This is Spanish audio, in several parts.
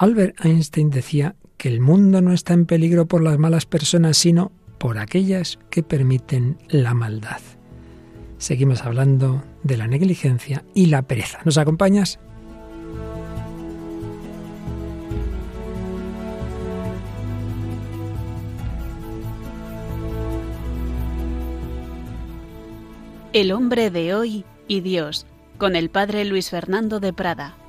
Albert Einstein decía que el mundo no está en peligro por las malas personas, sino por aquellas que permiten la maldad. Seguimos hablando de la negligencia y la pereza. ¿Nos acompañas? El hombre de hoy y Dios, con el padre Luis Fernando de Prada.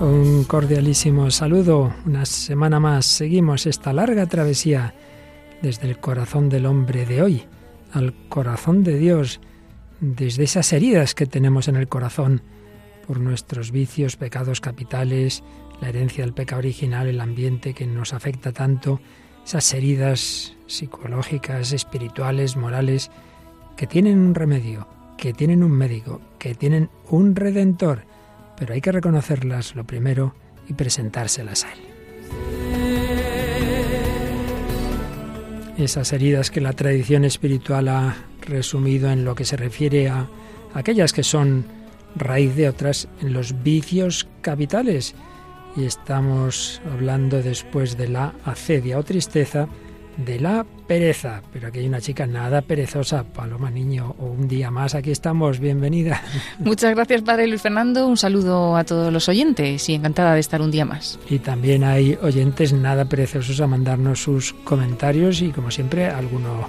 Un cordialísimo saludo. Una semana más seguimos esta larga travesía desde el corazón del hombre de hoy al corazón de Dios, desde esas heridas que tenemos en el corazón por nuestros vicios, pecados capitales, la herencia del pecado original, el ambiente que nos afecta tanto, esas heridas psicológicas, espirituales, morales, que tienen un remedio, que tienen un médico, que tienen un redentor, pero hay que reconocerlas lo primero y presentárselas a él. Esas heridas que la tradición espiritual ha resumido en lo que se refiere a aquellas que son raíz de otras, en los vicios capitales. Y estamos hablando después de la acedia o tristeza, de la pereza. Pero aquí hay una chica nada perezosa, Paloma Niño, o un día más. Aquí estamos, bienvenida. Muchas gracias, Padre Luis Fernando. Un saludo a todos los oyentes y encantada de estar un día más. Y también hay oyentes nada perezosos a mandarnos sus comentarios y, como siempre, alguno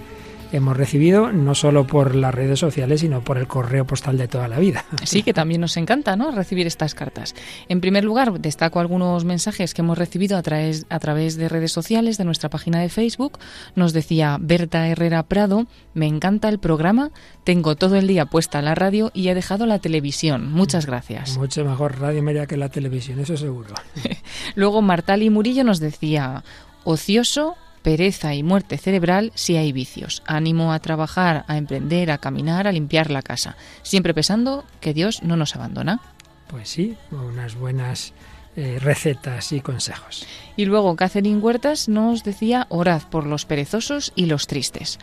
hemos recibido no solo por las redes sociales, sino por el correo postal de toda la vida. Sí, que también nos encanta ¿no? recibir estas cartas. En primer lugar, destaco algunos mensajes que hemos recibido a través, a través de redes sociales, de nuestra página de Facebook. Nos decía Berta Herrera Prado, me encanta el programa, tengo todo el día puesta la radio y he dejado la televisión. Muchas gracias. Mucho mejor radio media que la televisión, eso seguro. Luego Martali Murillo nos decía, ocioso, pereza y muerte cerebral si hay vicios. Ánimo a trabajar, a emprender, a caminar, a limpiar la casa, siempre pensando que Dios no nos abandona. Pues sí, unas buenas eh, recetas y consejos. Y luego Catherine Huertas nos decía, orad por los perezosos y los tristes.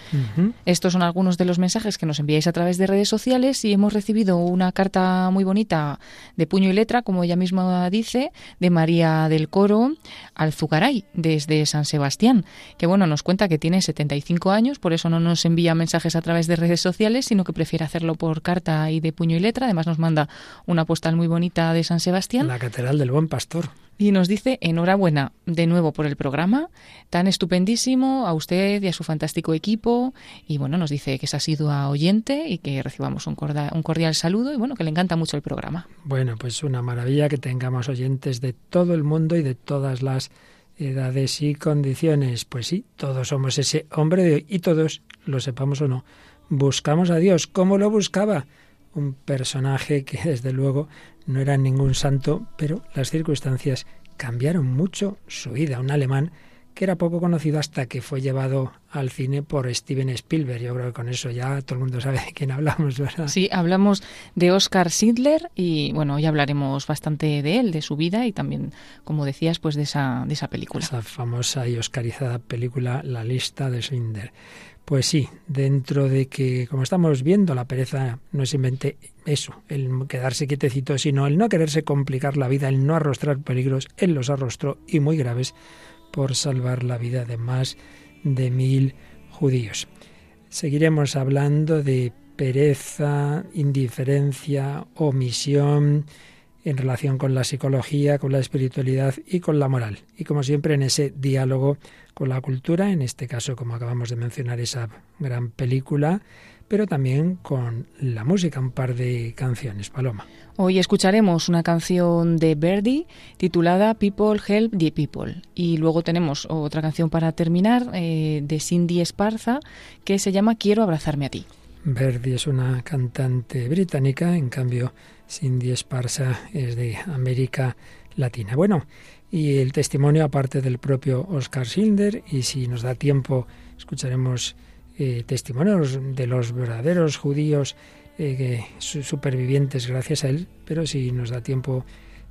Estos son algunos de los mensajes que nos enviáis a través de redes sociales y hemos recibido una carta muy bonita de puño y letra, como ella misma dice, de María del Coro Alzugaray, desde San Sebastián, que bueno, nos cuenta que tiene 75 años, por eso no nos envía mensajes a través de redes sociales, sino que prefiere hacerlo por carta y de puño y letra. Además nos manda una postal muy bonita de San Sebastián. La Catedral del Buen Pastor. Y nos dice enhorabuena de nuevo por el programa, tan estupendísimo a usted y a su fantástico equipo. Y bueno, nos dice que se ha sido a oyente y que recibamos un cordial, un cordial saludo y bueno, que le encanta mucho el programa. Bueno, pues una maravilla que tengamos oyentes de todo el mundo y de todas las edades y condiciones. Pues sí, todos somos ese hombre de hoy y todos, lo sepamos o no, buscamos a Dios. ¿Cómo lo buscaba? Un personaje que desde luego no era ningún santo, pero las circunstancias cambiaron mucho su vida. Un alemán que era poco conocido hasta que fue llevado al cine por Steven Spielberg. Yo creo que con eso ya todo el mundo sabe de quién hablamos, ¿verdad? Sí, hablamos de Oscar Schindler y bueno, hoy hablaremos bastante de él, de su vida y también, como decías, pues de esa, de esa película. Esa famosa y oscarizada película La lista de Schindler. Pues sí, dentro de que, como estamos viendo, la pereza no es simplemente eso, el quedarse quietecito, sino el no quererse complicar la vida, el no arrostrar peligros, él los arrostró y muy graves por salvar la vida de más de mil judíos. Seguiremos hablando de pereza, indiferencia, omisión, en relación con la psicología, con la espiritualidad y con la moral. Y como siempre en ese diálogo con la cultura, en este caso como acabamos de mencionar esa gran película, pero también con la música, un par de canciones. Paloma. Hoy escucharemos una canción de Verdi titulada People Help the People y luego tenemos otra canción para terminar eh, de Cindy Esparza que se llama Quiero abrazarme a ti. Verdi es una cantante británica, en cambio Cindy Esparza es de América Latina. Bueno, y el testimonio aparte del propio Oscar Schindler y si nos da tiempo escucharemos eh, testimonios de los verdaderos judíos eh, supervivientes gracias a él, pero si nos da tiempo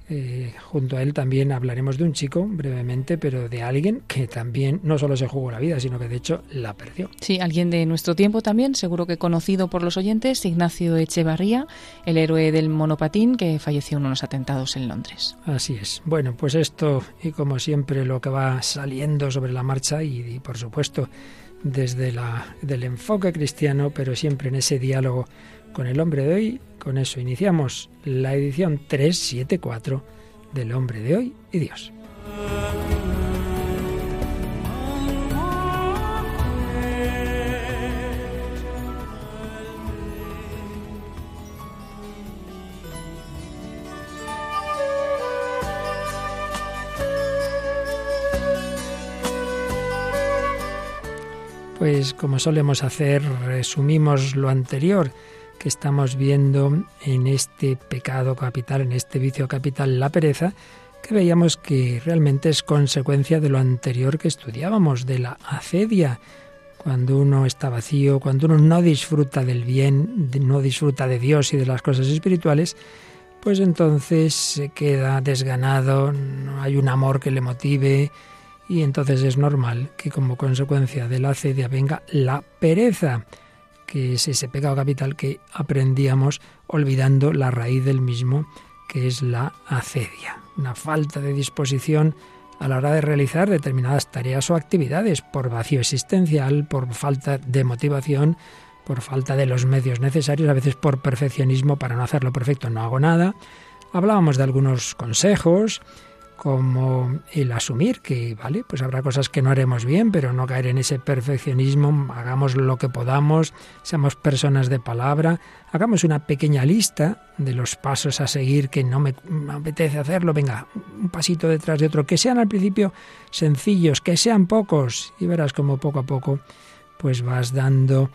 eh, junto a él también hablaremos de un chico brevemente, pero de alguien que también no solo se jugó la vida, sino que de hecho la perdió. Sí, alguien de nuestro tiempo también, seguro que conocido por los oyentes, Ignacio Echevarría, el héroe del monopatín que falleció en unos atentados en Londres. Así es. Bueno, pues esto y como siempre lo que va saliendo sobre la marcha y, por supuesto desde la, del enfoque cristiano, pero siempre en ese diálogo con el hombre de hoy. Con eso iniciamos la edición 374 del hombre de hoy y Dios. Pues como solemos hacer, resumimos lo anterior que estamos viendo en este pecado capital, en este vicio capital, la pereza, que veíamos que realmente es consecuencia de lo anterior que estudiábamos, de la acedia. Cuando uno está vacío, cuando uno no disfruta del bien, no disfruta de Dios y de las cosas espirituales, pues entonces se queda desganado, no hay un amor que le motive y entonces es normal que como consecuencia de la acedia venga la pereza que es ese pecado capital que aprendíamos olvidando la raíz del mismo, que es la acedia, una falta de disposición a la hora de realizar determinadas tareas o actividades por vacío existencial, por falta de motivación, por falta de los medios necesarios, a veces por perfeccionismo para no hacerlo perfecto no hago nada. Hablábamos de algunos consejos, como el asumir que, vale, pues habrá cosas que no haremos bien, pero no caer en ese perfeccionismo, hagamos lo que podamos, seamos personas de palabra, hagamos una pequeña lista de los pasos a seguir que no me, apetece hacerlo, venga, un pasito detrás de otro, que sean al principio sencillos, que sean pocos, y verás como poco a poco pues vas dando,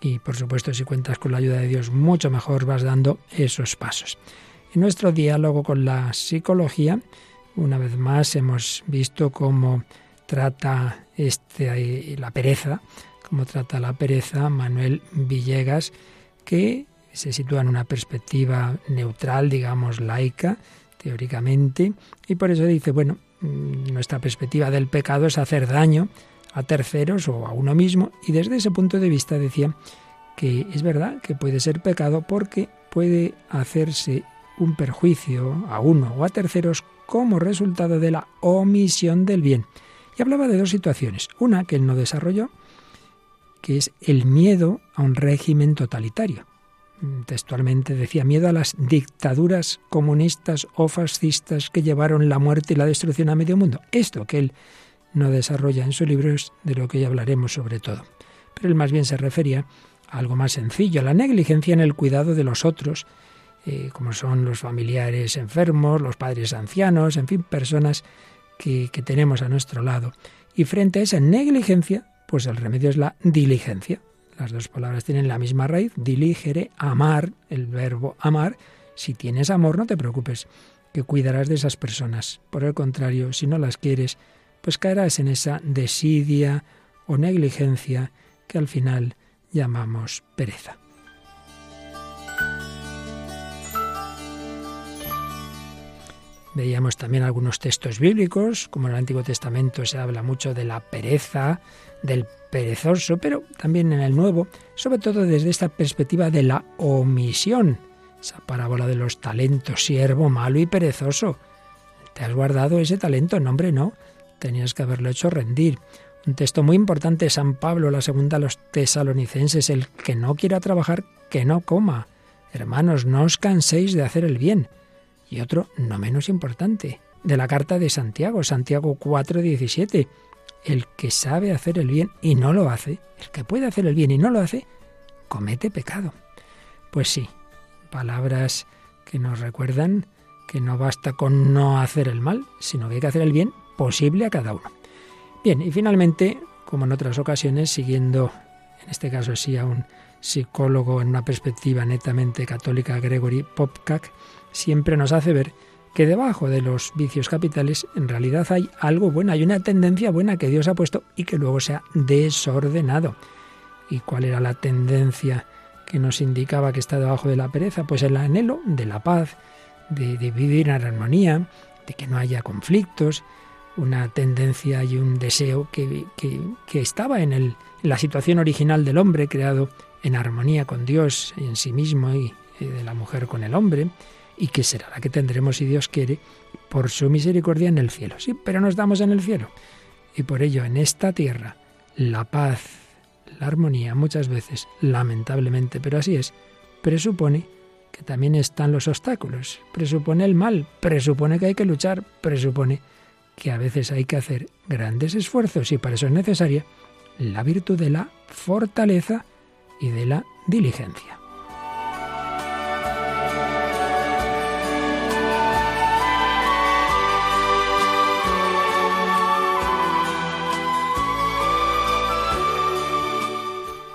y por supuesto si cuentas con la ayuda de Dios, mucho mejor vas dando esos pasos. En nuestro diálogo con la psicología, una vez más hemos visto cómo trata este, la pereza, cómo trata la pereza Manuel Villegas, que se sitúa en una perspectiva neutral, digamos, laica, teóricamente, y por eso dice, bueno, mm, nuestra perspectiva del pecado es hacer daño a terceros o a uno mismo, y desde ese punto de vista decía que es verdad que puede ser pecado porque puede hacerse un perjuicio a uno o a terceros como resultado de la omisión del bien. Y hablaba de dos situaciones. Una que él no desarrolló, que es el miedo a un régimen totalitario. Textualmente decía miedo a las dictaduras comunistas o fascistas que llevaron la muerte y la destrucción a medio mundo. Esto que él no desarrolla en su libro es de lo que ya hablaremos sobre todo. Pero él más bien se refería a algo más sencillo, a la negligencia en el cuidado de los otros eh, como son los familiares enfermos, los padres ancianos, en fin, personas que, que tenemos a nuestro lado. Y frente a esa negligencia, pues el remedio es la diligencia. Las dos palabras tienen la misma raíz, diligere, amar, el verbo amar. Si tienes amor, no te preocupes, que cuidarás de esas personas. Por el contrario, si no las quieres, pues caerás en esa desidia o negligencia que al final llamamos pereza. Veíamos también algunos textos bíblicos, como en el Antiguo Testamento se habla mucho de la pereza, del perezoso, pero también en el Nuevo, sobre todo desde esta perspectiva de la omisión, esa parábola de los talentos, siervo malo y perezoso. ¿Te has guardado ese talento? No, hombre, no. Tenías que haberlo hecho rendir. Un texto muy importante, San Pablo, la segunda a los tesalonicenses, el que no quiera trabajar, que no coma. Hermanos, no os canséis de hacer el bien y otro no menos importante, de la carta de Santiago, Santiago 4:17. El que sabe hacer el bien y no lo hace, el que puede hacer el bien y no lo hace, comete pecado. Pues sí, palabras que nos recuerdan que no basta con no hacer el mal, sino que hay que hacer el bien posible a cada uno. Bien, y finalmente, como en otras ocasiones, siguiendo, en este caso sí, a un psicólogo en una perspectiva netamente católica, Gregory Popcak, siempre nos hace ver que debajo de los vicios capitales en realidad hay algo bueno, hay una tendencia buena que Dios ha puesto y que luego se ha desordenado. ¿Y cuál era la tendencia que nos indicaba que está debajo de la pereza? Pues el anhelo de la paz, de, vivir en armonía, de que no haya conflictos, una tendencia y un deseo que, que, estaba en, el, en, la situación original del hombre, creado en armonía con Dios en sí mismo y de la mujer con el hombre, y que será la que tendremos, si Dios quiere, por su misericordia en el cielo. Sí, pero no estamos en el cielo. Y por ello, en esta tierra, la paz, la armonía, muchas veces, lamentablemente, pero así es, presupone que también están los obstáculos, presupone el mal, presupone que hay que luchar, presupone que a veces hay que hacer grandes esfuerzos y para eso es necesaria la virtud de la fortaleza y de la diligencia.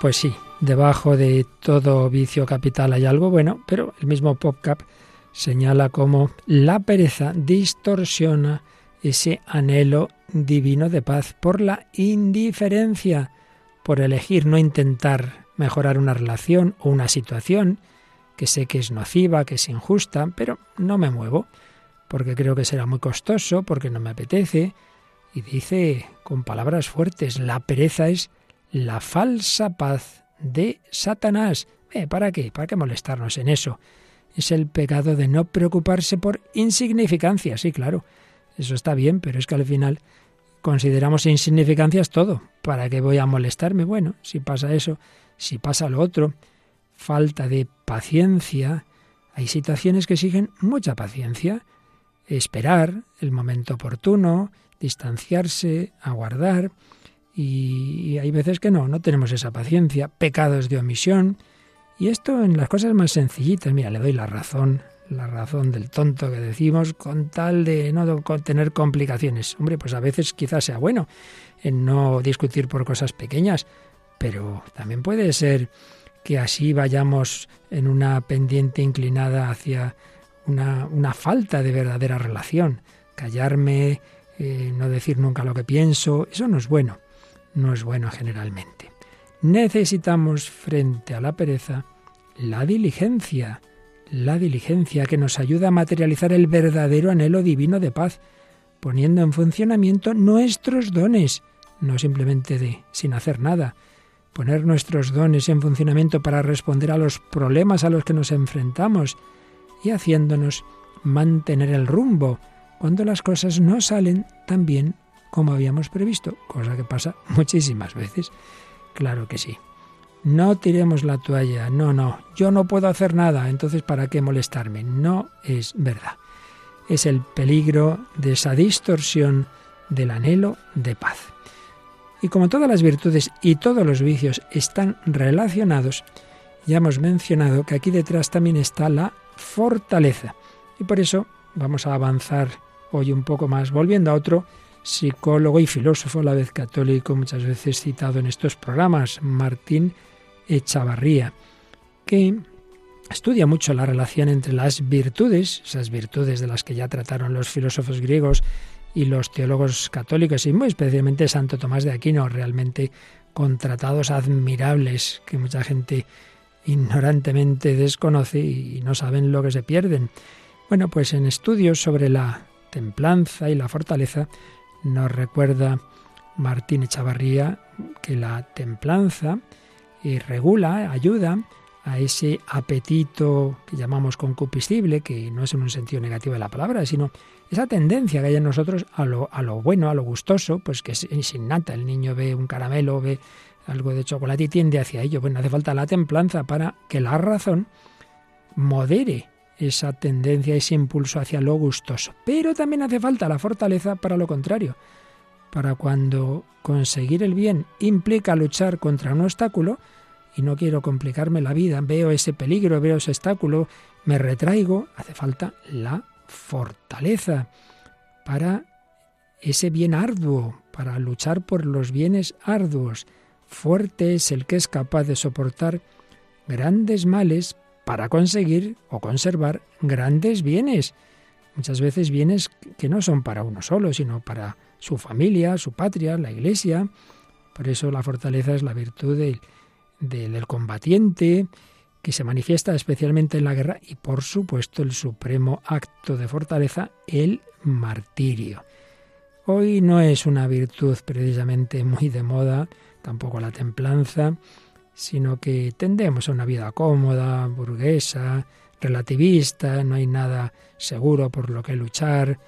Pues sí, debajo de todo vicio capital hay algo bueno, pero el mismo PopCap señala cómo la pereza distorsiona ese anhelo divino de paz por la indiferencia, por elegir no intentar mejorar una relación o una situación que sé que es nociva, que es injusta, pero no me muevo, porque creo que será muy costoso, porque no me apetece. Y dice con palabras fuertes, la pereza es la falsa paz de Satanás. Eh, ¿Para qué? ¿Para qué molestarnos en eso? Es el pecado de no preocuparse por insignificancias, sí, claro. Eso está bien, pero es que al final consideramos insignificancias todo. ¿Para qué voy a molestarme? Bueno, si pasa eso, si pasa lo otro, falta de paciencia. Hay situaciones que exigen mucha paciencia. Esperar el momento oportuno, distanciarse, aguardar. Y hay veces que no, no tenemos esa paciencia, pecados de omisión. Y esto en las cosas más sencillitas, mira, le doy la razón, la razón del tonto que decimos, con tal de no tener complicaciones. Hombre, pues a veces quizás sea bueno en no discutir por cosas pequeñas, pero también puede ser que así vayamos en una pendiente inclinada hacia una, una falta de verdadera relación. Callarme, eh, no decir nunca lo que pienso, eso no es bueno no es bueno generalmente. Necesitamos frente a la pereza la diligencia, la diligencia que nos ayuda a materializar el verdadero anhelo divino de paz, poniendo en funcionamiento nuestros dones, no simplemente de sin hacer nada, poner nuestros dones en funcionamiento para responder a los problemas a los que nos enfrentamos y haciéndonos mantener el rumbo cuando las cosas no salen tan bien como habíamos previsto, cosa que pasa muchísimas veces. Claro que sí. No tiremos la toalla, no, no, yo no puedo hacer nada, entonces ¿para qué molestarme? No es verdad. Es el peligro de esa distorsión del anhelo de paz. Y como todas las virtudes y todos los vicios están relacionados, ya hemos mencionado que aquí detrás también está la fortaleza. Y por eso vamos a avanzar hoy un poco más, volviendo a otro psicólogo y filósofo, a la vez católico, muchas veces citado en estos programas, Martín Echavarría, que estudia mucho la relación entre las virtudes, esas virtudes de las que ya trataron los filósofos griegos y los teólogos católicos, y muy especialmente Santo Tomás de Aquino, realmente con tratados admirables que mucha gente ignorantemente desconoce y no saben lo que se pierden. Bueno, pues en estudios sobre la templanza y la fortaleza, nos recuerda Martín Echavarría que la templanza eh, regula, ayuda a ese apetito que llamamos concupiscible, que no es en un sentido negativo de la palabra, sino esa tendencia que hay en nosotros a lo, a lo bueno, a lo gustoso, pues que es, es innata. El niño ve un caramelo, ve algo de chocolate y tiende hacia ello. Bueno, hace falta la templanza para que la razón modere esa tendencia, ese impulso hacia lo gustoso. Pero también hace falta la fortaleza para lo contrario, para cuando conseguir el bien implica luchar contra un obstáculo, y no quiero complicarme la vida, veo ese peligro, veo ese obstáculo, me retraigo, hace falta la fortaleza para ese bien arduo, para luchar por los bienes arduos. Fuerte es el que es capaz de soportar grandes males para conseguir o conservar grandes bienes. Muchas veces bienes que no son para uno solo, sino para su familia, su patria, la iglesia. Por eso la fortaleza es la virtud del, combatiente que se manifiesta especialmente en la guerra y por supuesto el supremo acto de fortaleza, el martirio. Hoy no es una virtud precisamente muy de moda, tampoco la templanza, sino que tendemos a una vida cómoda, burguesa, relativista, no hay nada seguro por lo que luchar,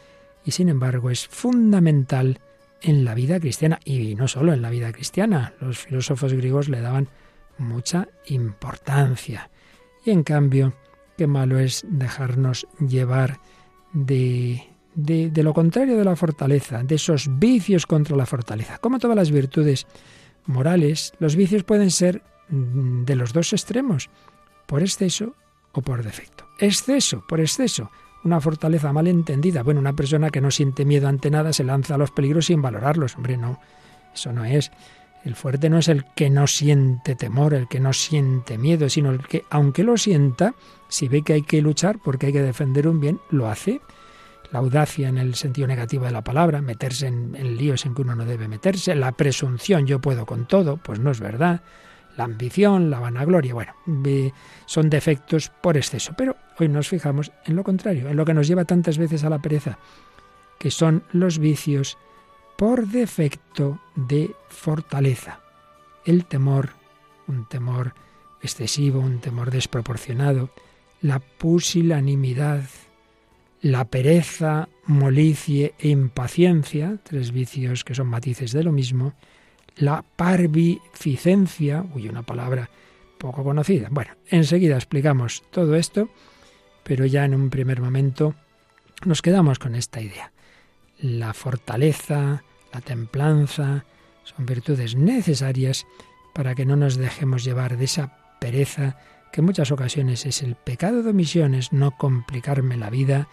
y sin embargo es fundamental en la vida cristiana, y no solo en la vida cristiana, los filósofos griegos le daban mucha importancia. Y en cambio, qué malo es dejarnos llevar de, de, de, lo contrario de la fortaleza, de esos vicios contra la fortaleza. Como todas las virtudes morales, los vicios pueden ser de los dos extremos, por exceso o por defecto. Exceso, por exceso. Una fortaleza mal entendida. Bueno, una persona que no siente miedo ante nada se lanza a los peligros sin valorarlos. Hombre, no, eso no es. El fuerte no es el que no siente temor, el que no siente miedo, sino el que, aunque lo sienta, si ve que hay que luchar porque hay que defender un bien, lo hace. La audacia en el sentido negativo de la palabra, meterse en, en líos en que uno no debe meterse, la presunción, yo puedo con todo, pues no es verdad la ambición, la vanagloria, bueno, son defectos por exceso. Pero hoy nos fijamos en lo contrario, en lo que nos lleva tantas veces a la pereza, que son los vicios por defecto de fortaleza. El temor, un temor excesivo, un temor desproporcionado, la pusilanimidad, la pereza, molicie e impaciencia, tres vicios que son matices de lo mismo, la parvificencia, uy, una palabra poco conocida. Bueno, enseguida explicamos todo esto, pero ya en un primer momento nos quedamos con esta idea. La fortaleza, la templanza, son virtudes necesarias para que no nos dejemos llevar de esa pereza que en muchas ocasiones es el pecado de omisiones, no complicarme la vida,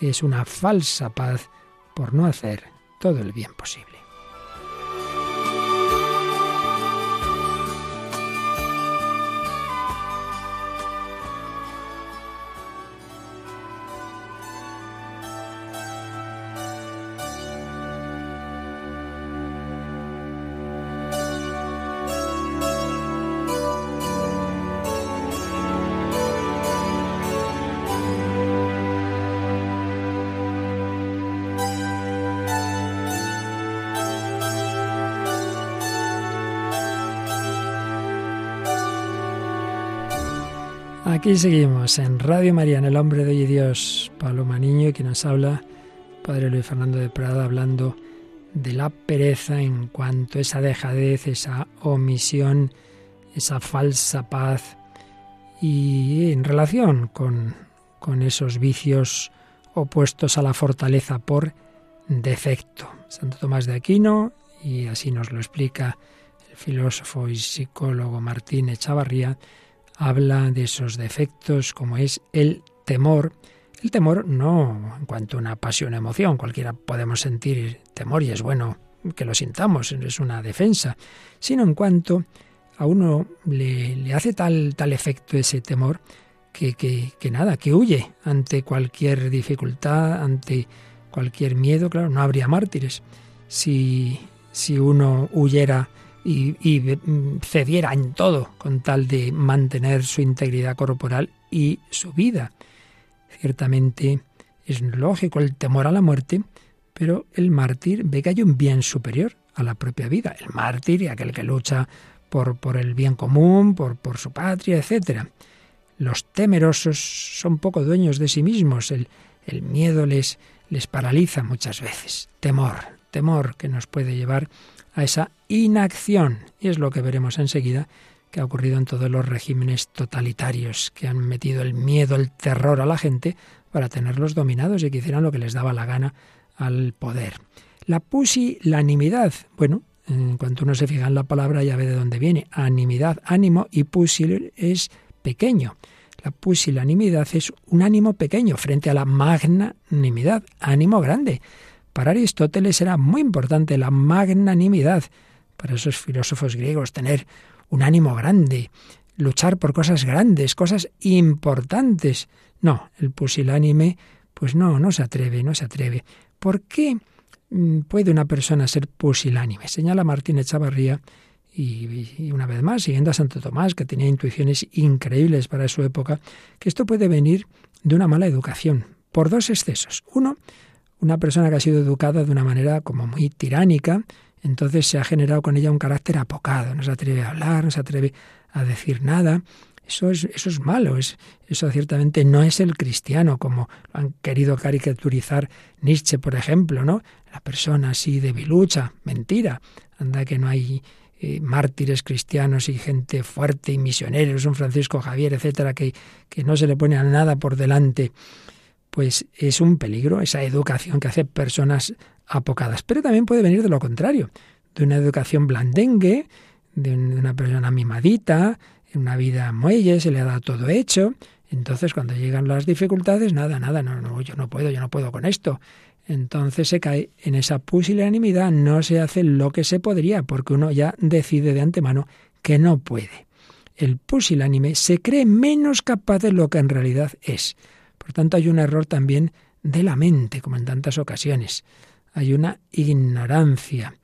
es una falsa paz por no hacer todo el bien posible. Aquí seguimos en Radio María, en El Hombre de Dios, Paloma Niño, quien nos habla, Padre Luis Fernando de Prada, hablando de la pereza en cuanto a esa dejadez, esa omisión, esa falsa paz, y en relación con, con esos vicios opuestos a la fortaleza por defecto. Santo Tomás de Aquino, y así nos lo explica el filósofo y psicólogo Martín Echavarría, habla de esos defectos como es el temor. El temor no en cuanto a una pasión, emoción, cualquiera podemos sentir temor y es bueno que lo sintamos, es una defensa, sino en cuanto a uno le, hace tal, tal efecto ese temor que, que, que nada, que huye ante cualquier dificultad, ante cualquier miedo, claro, no habría mártires. Si, si uno huyera y, mm, cediera en todo con tal de mantener su integridad corporal y su vida. Ciertamente es lógico el temor a la muerte, pero el mártir ve que hay un bien superior a la propia vida. El mártir y aquel que lucha por, por el bien común, por, por su patria, etc. Los temerosos son poco dueños de sí mismos. El, el miedo les, les paraliza muchas veces. Temor, temor que nos puede llevar a esa inacción. Y es lo que veremos enseguida que ha ocurrido en todos los regímenes totalitarios que han metido el miedo, el terror a la gente para tenerlos dominados y que hicieran lo que les daba la gana al poder. La pusilanimidad, bueno, en cuanto uno se fija en la palabra ya ve de dónde viene. Animidad, ánimo y pusil es pequeño. La pusilanimidad es un ánimo pequeño frente a la magnanimidad, ánimo grande. Para Aristóteles era muy importante la magnanimidad, para esos filósofos griegos, tener un ánimo grande, luchar por cosas grandes, cosas importantes. No, el pusilánime, pues no, no se atreve, no se atreve. ¿Por qué mm, puede una persona ser pusilánime? Señala Martín Echavarría y, una vez más, siguiendo a Santo Tomás, que tenía intuiciones increíbles para su época, que esto puede venir de una mala educación, por dos excesos. Uno, una persona que ha sido educada de una manera como muy tiránica, entonces se ha generado con ella un carácter apocado, no se atreve a hablar, no se atreve a decir nada. Eso es, eso es malo, es, eso ciertamente no es el cristiano, como han querido caricaturizar Nietzsche, por ejemplo, ¿no? La persona así debilucha, mentira. Anda que no hay eh, mártires cristianos y gente fuerte y misioneros, un Francisco Javier, etcétera, que, que no se le pone a nada por delante. Pues es un peligro esa educación que hace personas apocadas. Pero también puede venir de lo contrario, de una educación blandengue, de una persona mimadita, en una vida muelle, se le ha dado todo hecho. Entonces, cuando llegan las dificultades, nada, nada, no, no, yo no puedo, yo no puedo con esto. Entonces se cae en esa pusilanimidad, no se hace lo que se podría, porque uno ya decide de antemano que no puede. El pusilánime se cree menos capaz de lo que en realidad es. Por tanto, hay un error también de la mente, como en tantas ocasiones hay una ignorancia.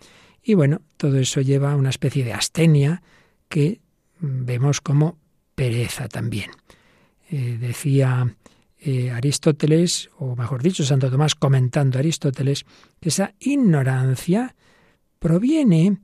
Y bueno, todo eso lleva a una especie de astenia que vemos como pereza también. Eh, decía eh, Aristóteles, o mejor dicho, Santo Tomás comentando Aristóteles, que esa ignorancia proviene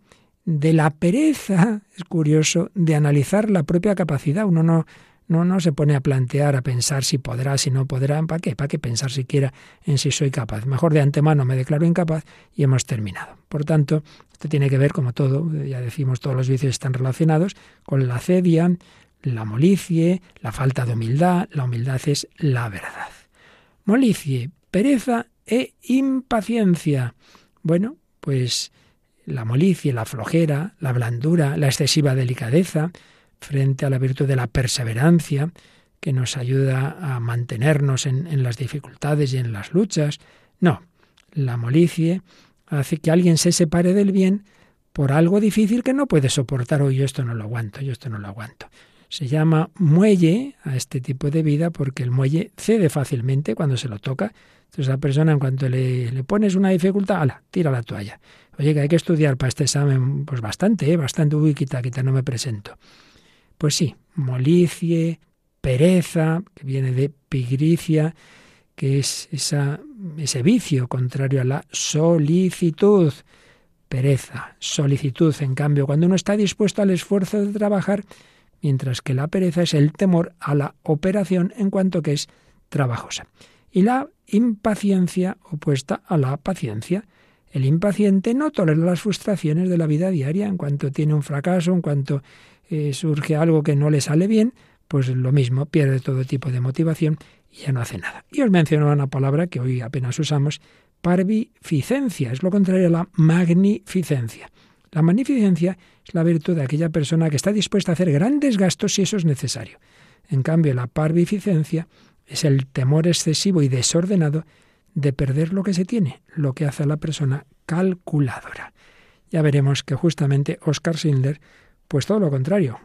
de la pereza, es curioso, de analizar la propia capacidad. Uno no, no, no se pone a plantear, a pensar si podrá, si no podrá. ¿Para qué? ¿Para qué pensar siquiera en si soy capaz? Mejor de antemano me declaro incapaz y hemos terminado. Por tanto, esto tiene que ver, como todo, ya decimos, todos los vicios están relacionados con la cedia, la molicie, la falta de humildad. La humildad es la verdad. Molicie, pereza e impaciencia. Bueno, pues la molicie, la flojera, la blandura, la excesiva delicadeza, frente a la virtud de la perseverancia, que nos ayuda a mantenernos en, las dificultades y en las luchas. No, la molicie hace que alguien se separe del bien por algo difícil que no puede soportar. Hoy yo esto no lo aguanto, yo esto no lo aguanto. Se llama muelle a este tipo de vida porque el muelle cede fácilmente cuando se lo toca. Entonces la persona en cuanto le, le pones una dificultad, ala, tira la toalla. Oye, que hay que estudiar para este examen, pues bastante, ¿eh? bastante, uy, quita, quita, no me presento. Pues sí, molicie, pereza, que viene de pigricia, que es ese vicio contrario a la solicitud. Pereza, solicitud, en cambio, cuando uno está dispuesto al esfuerzo de trabajar, mientras que la pereza es el temor a la operación en cuanto que es trabajosa. Y la impaciencia opuesta a la paciencia. El impaciente no tolera las frustraciones de la vida diaria en cuanto tiene un fracaso, en cuanto eh, surge algo que no le sale bien, pues lo mismo, pierde todo tipo de motivación y ya no hace nada. Y os menciono una palabra que hoy apenas usamos, parvificencia, es lo contrario a la magnificencia. La magnificencia es la virtud de aquella persona que está dispuesta a hacer grandes gastos si eso es necesario. En cambio, la parvificencia es el temor excesivo y desordenado de perder lo que se tiene, lo que hace a la persona calculadora. Ya veremos que justamente Oscar Schindler pues todo lo contrario.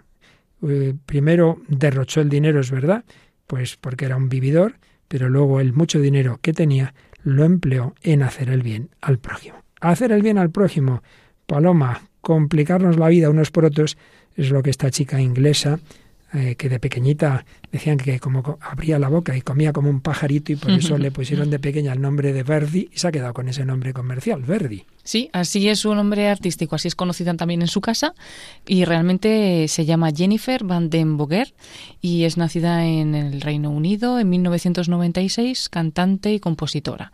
Eh, primero derrochó el dinero, es verdad, pues porque era un vividor, pero luego el mucho dinero que tenía lo empleó en hacer el bien al prójimo. Hacer el bien al prójimo, Paloma, complicarnos la vida unos por otros, es lo que esta chica inglesa, eh, que de pequeñita decían que como abría la boca y comía como un pajarito y por eso le pusieron de pequeña el nombre de Verdi y se ha quedado con ese nombre comercial, Verdi. Sí, así es su nombre artístico, así es conocida también en su casa y realmente se llama Jennifer Van den Boger y es nacida en el Reino Unido en 1996, cantante y compositora.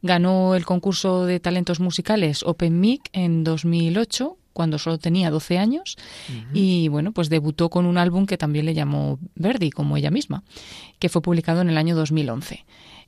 Ganó el concurso de talentos musicales Open Mic en 2008 cuando solo tenía 12 años y bueno, pues debutó con un álbum que también le llamó Verdi, como ella misma, que fue publicado en el año 2011.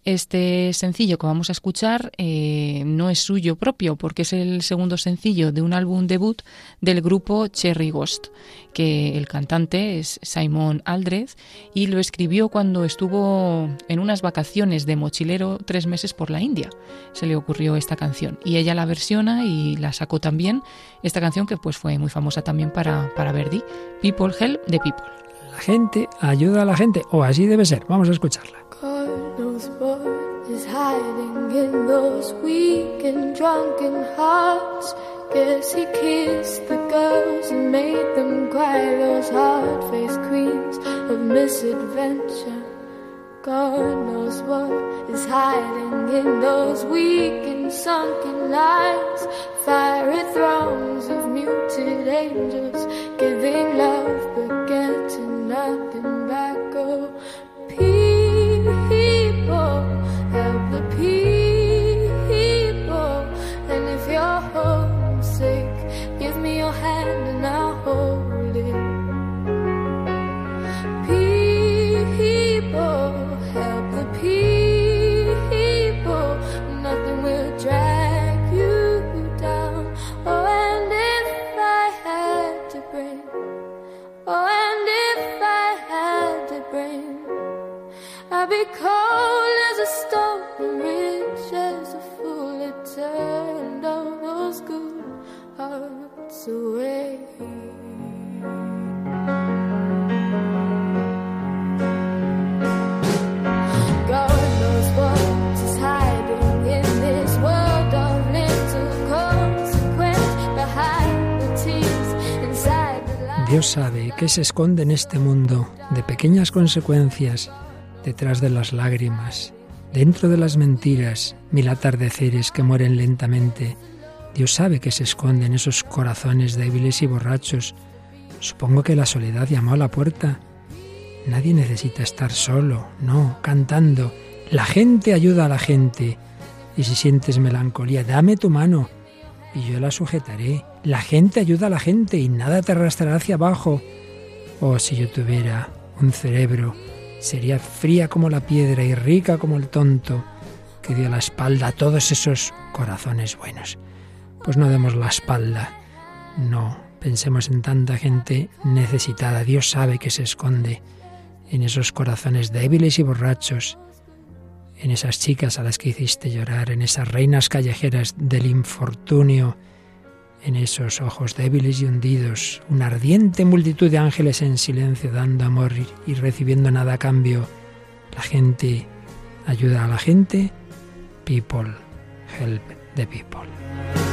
Este sencillo que vamos a escuchar eh, no es suyo propio porque es el segundo sencillo de un álbum debut del grupo Cherry Ghost, que el cantante es Simon Aldred y lo escribió cuando estuvo en unas vacaciones de mochilero tres meses por la India. Se le ocurrió esta canción y ella la versiona y la sacó también, esta canción que pues fue muy famosa también para, para Verdi, People Help the People. La gente ayuda a la gente, o así debe ser. Vamos a escucharla. Is hiding in those weak and drunken hearts. Guess he kissed the girls and made them cry, those hard faced queens of misadventure. God knows what is hiding in those weak and sunken lines. Fiery thrones of muted angels giving love Dios sabe qué se esconde en este mundo de pequeñas consecuencias detrás de las lágrimas, dentro de las mentiras, mil atardeceres que mueren lentamente. Dios sabe que se esconde en esos corazones débiles y borrachos. Supongo que la soledad llamó a la puerta. Nadie necesita estar solo, no, cantando. La gente ayuda a la gente. Y si sientes melancolía, dame tu mano y yo la sujetaré. La gente ayuda a la gente y nada te arrastrará hacia abajo. Oh, si yo tuviera un cerebro, sería fría como la piedra y rica como el tonto que dio la espalda a todos esos corazones buenos. Pues no demos la espalda, no pensemos en tanta gente necesitada. Dios sabe que se esconde en esos corazones débiles y borrachos, en esas chicas a las que hiciste llorar, en esas reinas callejeras del infortunio, en esos ojos débiles y hundidos, una ardiente multitud de ángeles en silencio dando amor y recibiendo nada a cambio. La gente ayuda a la gente. People help the people.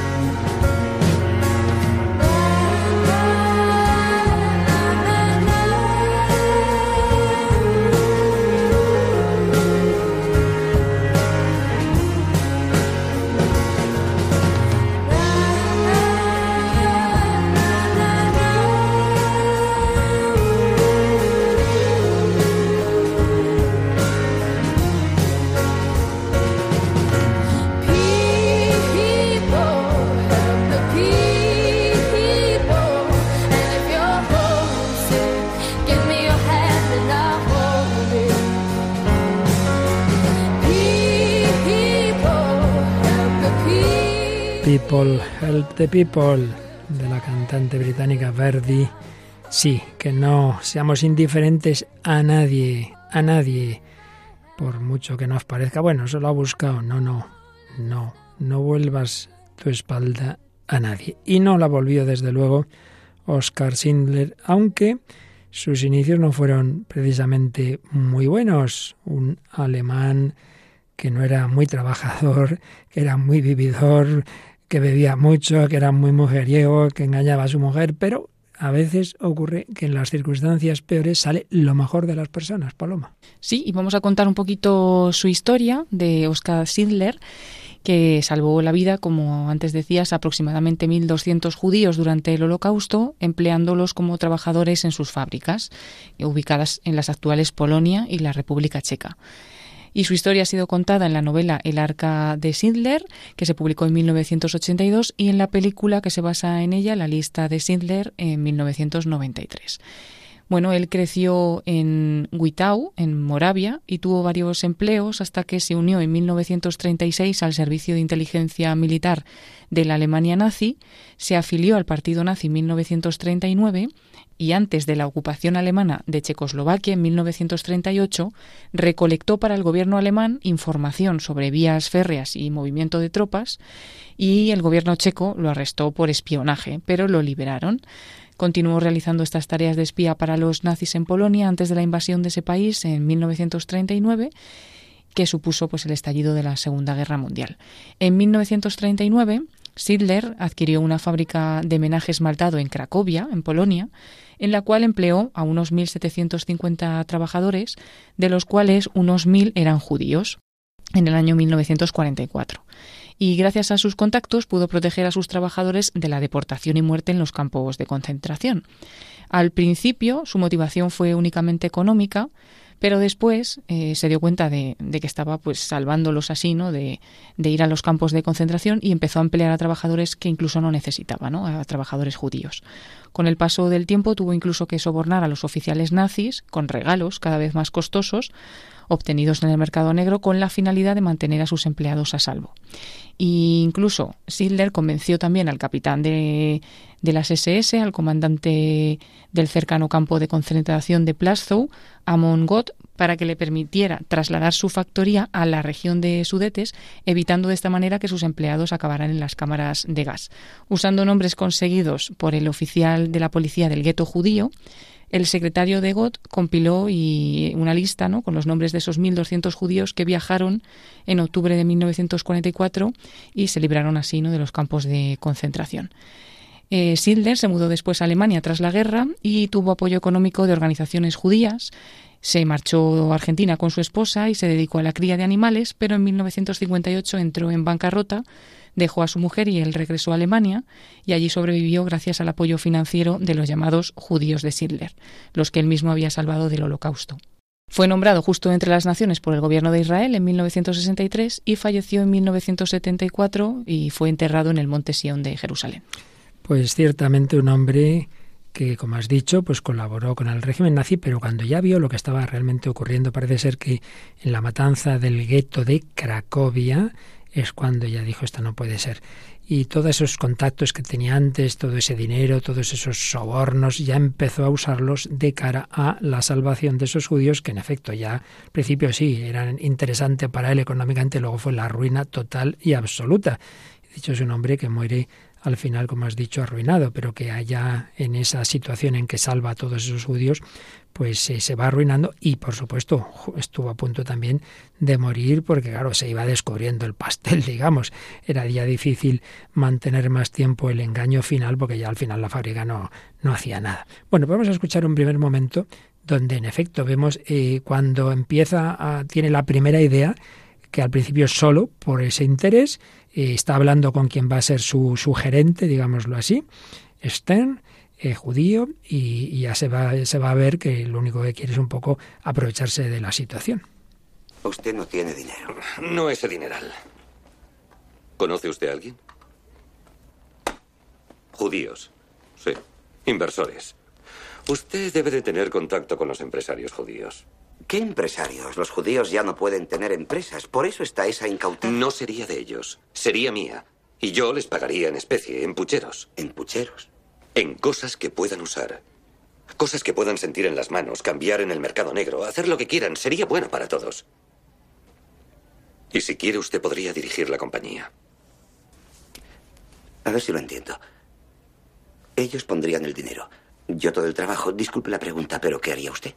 People. Help the people de la cantante británica Verdi. Sí, que no seamos indiferentes a nadie, a nadie, por mucho que nos parezca. Bueno, eso lo ha buscado. No, no, no, no vuelvas tu espalda a nadie. Y no la volvió, desde luego, Oscar Schindler, aunque sus inicios no fueron precisamente muy buenos. Un alemán que no era muy trabajador, que era muy vividor, que bebía mucho, que era muy mujeriego, que engañaba a su mujer, pero a veces ocurre que en las circunstancias peores sale lo mejor de las personas, Paloma. Sí, y vamos a contar un poquito su historia de Oscar Schindler, que salvó la vida, como antes decías, aproximadamente 1.200 judíos durante el Holocausto, empleándolos como trabajadores en sus fábricas, ubicadas en las actuales Polonia y la República Checa. Y su historia ha sido contada en la novela El arca de Schindler, que se publicó en 1982, y en la película que se basa en ella, La lista de Schindler, en 1993. Bueno, él creció en Witau, en Moravia, y tuvo varios empleos hasta que se unió en 1936 al servicio de inteligencia militar de la Alemania nazi, se afilió al partido nazi en 1939 y antes de la ocupación alemana de Checoslovaquia en 1938, recolectó para el gobierno alemán información sobre vías férreas y movimiento de tropas y el gobierno checo lo arrestó por espionaje, pero lo liberaron. Continuó realizando estas tareas de espía para los nazis en Polonia antes de la invasión de ese país en 1939 que supuso pues el estallido de la Segunda Guerra Mundial. En 1939 Sidler adquirió una fábrica de menaje esmaltado en Cracovia, en Polonia, en la cual empleó a unos 1.750 trabajadores, de los cuales unos 1.000 eran judíos, en el año 1944. Y gracias a sus contactos pudo proteger a sus trabajadores de la deportación y muerte en los campos de concentración. Al principio su motivación fue únicamente económica, pero después eh, se dio cuenta de, que estaba pues salvándolos así, ¿no? De, ir a los campos de concentración y empezó a emplear a trabajadores que incluso no necesitaba, ¿no? A trabajadores judíos. Con el paso del tiempo tuvo incluso que sobornar a los oficiales nazis con regalos cada vez más costosos obtenidos en el mercado negro con la finalidad de mantener a sus empleados a salvo. E incluso Sidler convenció también al capitán de, las SS, al comandante del cercano campo de concentración de Plazow, Amon Gott, para que le permitiera trasladar su factoría a la región de Sudetes, evitando de esta manera que sus empleados acabaran en las cámaras de gas. Usando nombres conseguidos por el oficial de la policía del gueto judío, el secretario de Gott compiló y una lista ¿no? con los nombres de esos 1.200 judíos que viajaron en octubre de 1944 y se libraron así ¿no? de los campos de concentración. Eh, se mudó después a Alemania tras la guerra y tuvo apoyo económico de organizaciones judías. Se marchó a Argentina con su esposa y se dedicó a la cría de animales, pero en 1958 entró en bancarrota dejó a su mujer y él regresó a Alemania y allí sobrevivió gracias al apoyo financiero de los llamados judíos de Sidler, los que él mismo había salvado del holocausto. Fue nombrado justo entre las naciones por el gobierno de Israel en 1963 y falleció en 1974 y fue enterrado en el monte Sión de Jerusalén. Pues ciertamente un hombre que, como has dicho, pues colaboró con el régimen nazi, pero cuando ya vio lo que estaba realmente ocurriendo, parece ser que en la matanza del gueto de Cracovia, es cuando ya dijo esto no puede ser. Y todos esos contactos que tenía antes, todo ese dinero, todos esos sobornos, ya empezó a usarlos de cara a la salvación de esos judíos, que en efecto ya al principio sí eran interesantes para él económicamente, luego fue la ruina total y absoluta. De hecho, es un hombre que muere al final, como has dicho, arruinado, pero que haya en esa situación en que salva a todos esos judíos, pues eh, se va arruinando y por supuesto estuvo a punto también de morir porque claro, se iba descubriendo el pastel, digamos. Era ya difícil mantener más tiempo el engaño final porque ya al final la fábrica no, no hacía nada. Bueno, vamos a escuchar un primer momento donde en efecto vemos eh, cuando empieza, a, tiene la primera idea, que al principio solo por ese interés, eh, está hablando con quien va a ser su, su gerente, digámoslo así, Stern, eh, judío y, ya se va, se va a ver que lo único que quiere es un poco aprovecharse de la situación. Usted no tiene dinero. No es dineral. ¿Conoce usted a alguien? Judíos. Sí. Inversores. Usted debe de tener contacto con los empresarios judíos. ¿Qué empresarios? Los judíos ya no pueden tener empresas. Por eso está esa incautación. No sería de ellos. Sería mía. Y yo les pagaría en especie, en pucheros. ¿En pucheros? En cosas que puedan usar. Cosas que puedan sentir en las manos, cambiar en el mercado negro, hacer lo que quieran. Sería bueno para todos. Y si quiere, usted podría dirigir la compañía. A ver si lo entiendo. Ellos pondrían el dinero. Yo todo el trabajo. Disculpe la pregunta, pero ¿qué haría usted?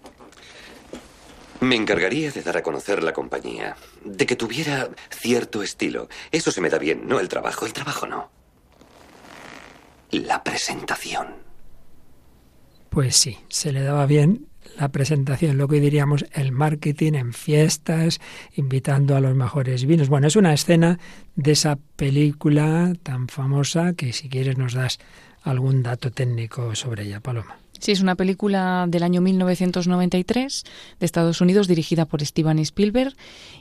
Me encargaría de dar a conocer la compañía, de que tuviera cierto estilo. Eso se me da bien, no el trabajo. El trabajo no la presentación. Pues sí, se le daba bien la presentación, lo que diríamos el marketing en fiestas, invitando a los mejores vinos. Bueno, es una escena de esa película tan famosa que si quieres nos das algún dato técnico sobre ella, Paloma. Sí, es una película del año 1993 de Estados Unidos dirigida por Steven Spielberg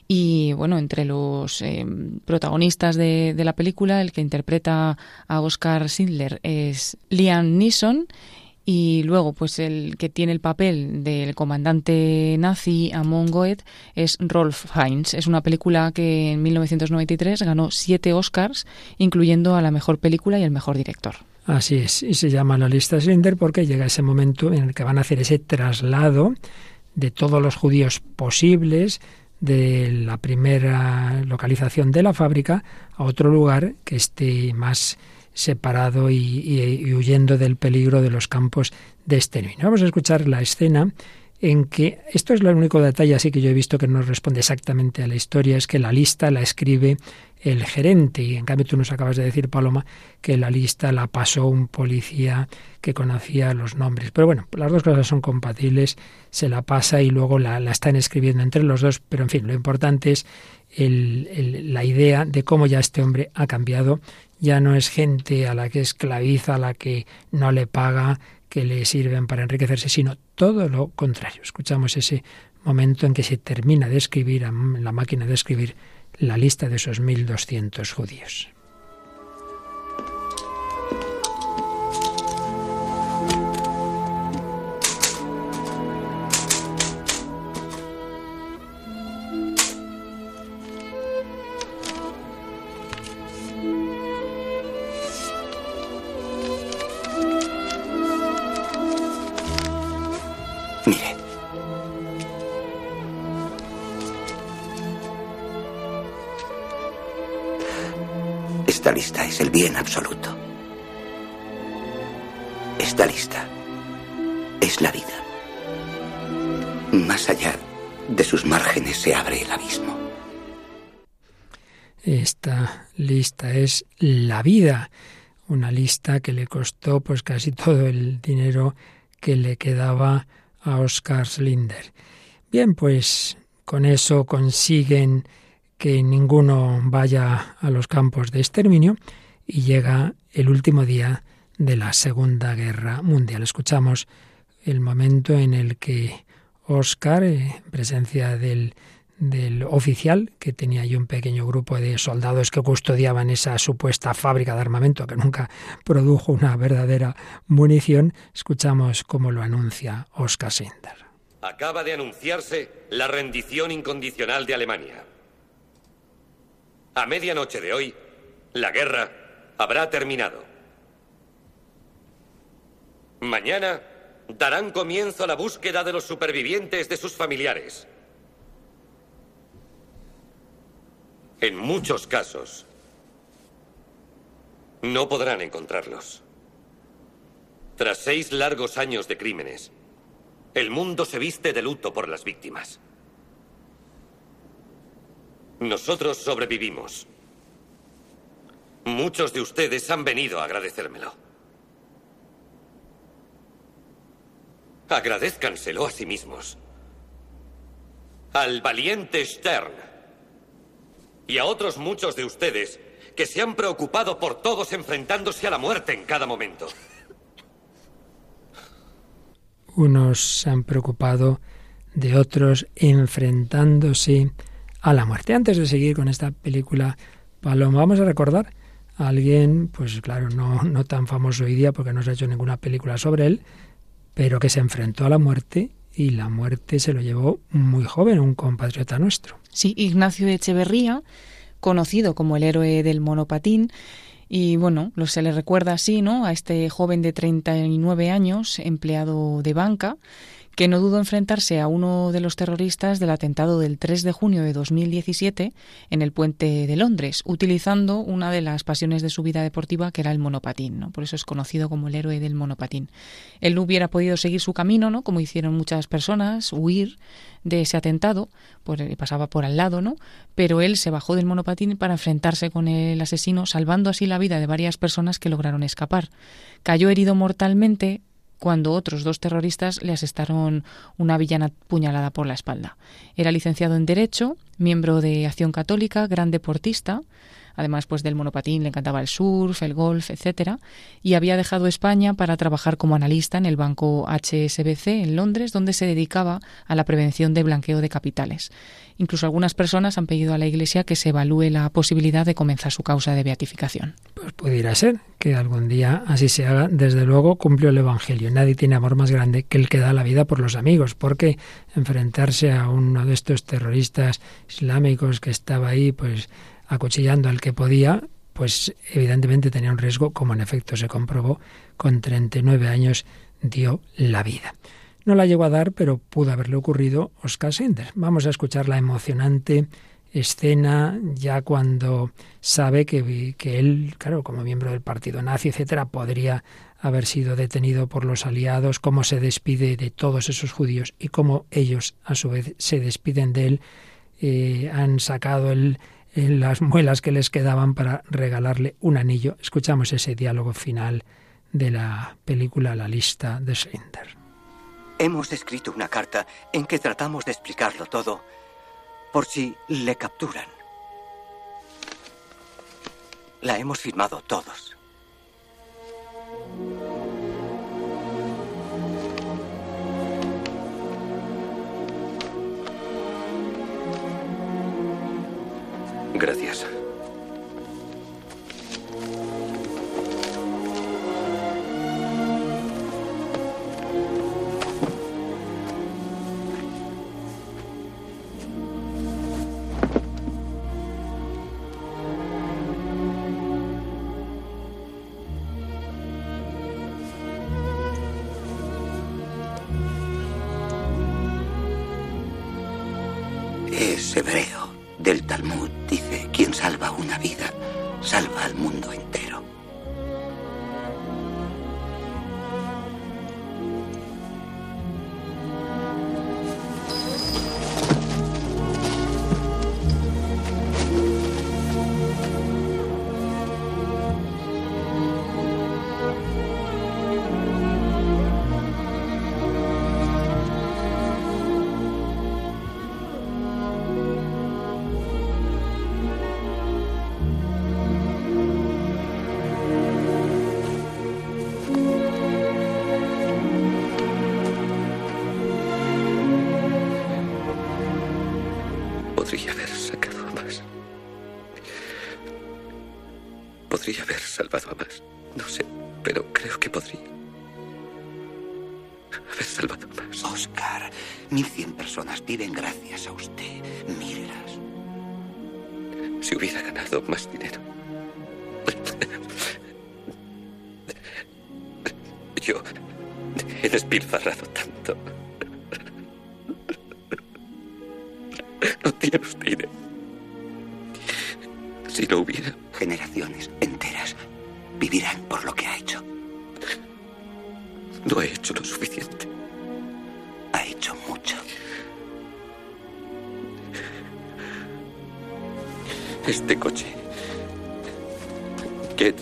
y bueno, entre los eh, protagonistas de, la película el que interpreta a Oscar Schindler es Liam Neeson y luego pues el que tiene el papel del comandante nazi Amon Goeth es Rolf Heinz. Es una película que en 1993 ganó siete Oscars, incluyendo a la mejor película y el mejor director. Así es, y se llama la lista Slinder porque llega ese momento en el que van a hacer ese traslado de todos los judíos posibles de la primera localización de la fábrica a otro lugar que esté más separado y, huyendo del peligro de los campos de exterminio. Vamos a escuchar la escena en que esto es el único detalle así que yo he visto que no responde exactamente a la historia, es que la lista la escribe el gerente y en cambio tú nos acabas de decir, Paloma, que la lista la pasó un policía que conocía los nombres. Pero bueno, las dos cosas son compatibles, se la pasa y luego la, están escribiendo entre los dos, pero en fin, lo importante es la idea de cómo ya este hombre ha cambiado, ya no es gente a la que esclaviza, a la que no le paga, que le sirven para enriquecerse, sino todo lo contrario. Escuchamos ese momento en que se termina de escribir, la máquina de escribir, la lista de esos 1.200 judíos. Bien absoluto. Esta lista es la vida. Más allá de sus márgenes se abre el abismo. Esta lista es la vida, una lista que le costó pues casi todo el dinero que le quedaba a Oscar Slinder. Bien, pues con eso consiguen que ninguno vaya a los campos de exterminio y llega el último día de la Segunda Guerra Mundial. Escuchamos el momento en el que Oscar, en presencia del, del oficial, que tenía allí un pequeño grupo de soldados que custodiaban esa supuesta fábrica de armamento que nunca produjo una verdadera munición, escuchamos cómo lo anuncia Oscar Sinder. Acaba de anunciarse la rendición incondicional de Alemania. A medianoche de hoy, la guerra habrá terminado. Mañana darán comienzo a la búsqueda de los supervivientes de sus familiares. En muchos casos, no podrán encontrarlos. Tras seis largos años de crímenes, el mundo se viste de luto por las víctimas. Nosotros sobrevivimos. Muchos de ustedes han venido a agradecérmelo. Agradezcanselo a sí mismos. Al valiente Stern. Y a otros muchos de ustedes que se han preocupado por todos enfrentándose a la muerte en cada momento. Unos se han preocupado de otros enfrentándose a la muerte. Antes de seguir con esta película, Paloma, vamos a recordar alguien, pues claro, no, no tan famoso hoy día porque no se ha hecho ninguna película sobre él, pero que se enfrentó a la muerte y la muerte se lo llevó muy joven, un compatriota nuestro. Sí, Ignacio Echeverría, conocido como el héroe del monopatín, y bueno, lo se le recuerda así, ¿no? A este joven de 39 años, empleado de banca, que no dudó enfrentarse a uno de los terroristas del atentado del 3 de junio de 2017 en el puente de Londres, utilizando una de las pasiones de su vida deportiva, que era el monopatín. ¿no? Por eso es conocido como el héroe del monopatín. Él no hubiera podido seguir su camino, ¿no? como hicieron muchas personas, huir de ese atentado, por, pasaba por al lado, ¿no? Pero él se bajó del monopatín para enfrentarse con el asesino, salvando así la vida de varias personas que lograron escapar. Cayó herido mortalmente, cuando otros dos terroristas le asestaron una villana puñalada por la espalda. Era licenciado en Derecho, miembro de Acción Católica, gran deportista, además pues del monopatín le encantaba el surf, el golf, etcétera, y había dejado España para trabajar como analista en el banco HSBC en Londres, donde se dedicaba a la prevención de blanqueo de capitales. Incluso algunas personas han pedido a la Iglesia que se evalúe la posibilidad de comenzar su causa de beatificación. Pues pudiera ser que algún día así se haga. Desde luego cumplió el Evangelio. Nadie tiene amor más grande que el que da la vida por los amigos, porque enfrentarse a uno de estos terroristas islámicos que estaba ahí, pues acuchillando al que podía, pues evidentemente tenía un riesgo, como en efecto se comprobó, con 39 años dio la vida. No la llegó a dar, pero pudo haberle ocurrido Oscar Sender. Vamos a escuchar la emocionante escena ya cuando sabe que, que él, claro, como miembro del partido nazi, etcétera, podría haber sido detenido por los aliados, cómo se despide de todos esos judíos y cómo ellos a su vez se despiden de él, eh, han sacado el, las muelas que les quedaban para regalarle un anillo. Escuchamos ese diálogo final de la película La lista de Schindler. Hemos escrito una carta en que tratamos de explicarlo todo por si le capturan. La hemos firmado todos. Gracias. Es hebreo. Del Talmud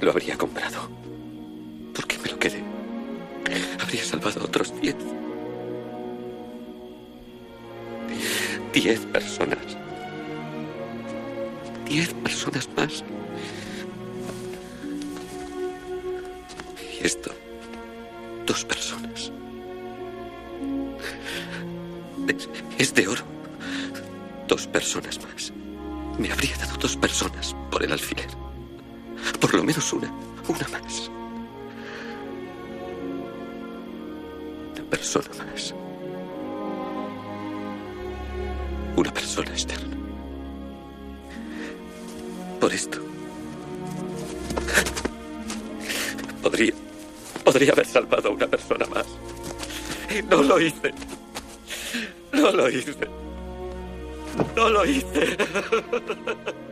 lo habría comprado? ¿Por qué me lo quedé? Habría salvado a otros diez. Diez personas. Diez personas más. Y esto. Dos personas. Es, es de oro. Dos personas más. Me habría dado dos personas por el alfiler. Por lo menos una. Una más. Una persona más. Una persona externa. Por esto. Podría. Podría haber salvado a una persona más. No lo hice. No lo hice. No lo hice.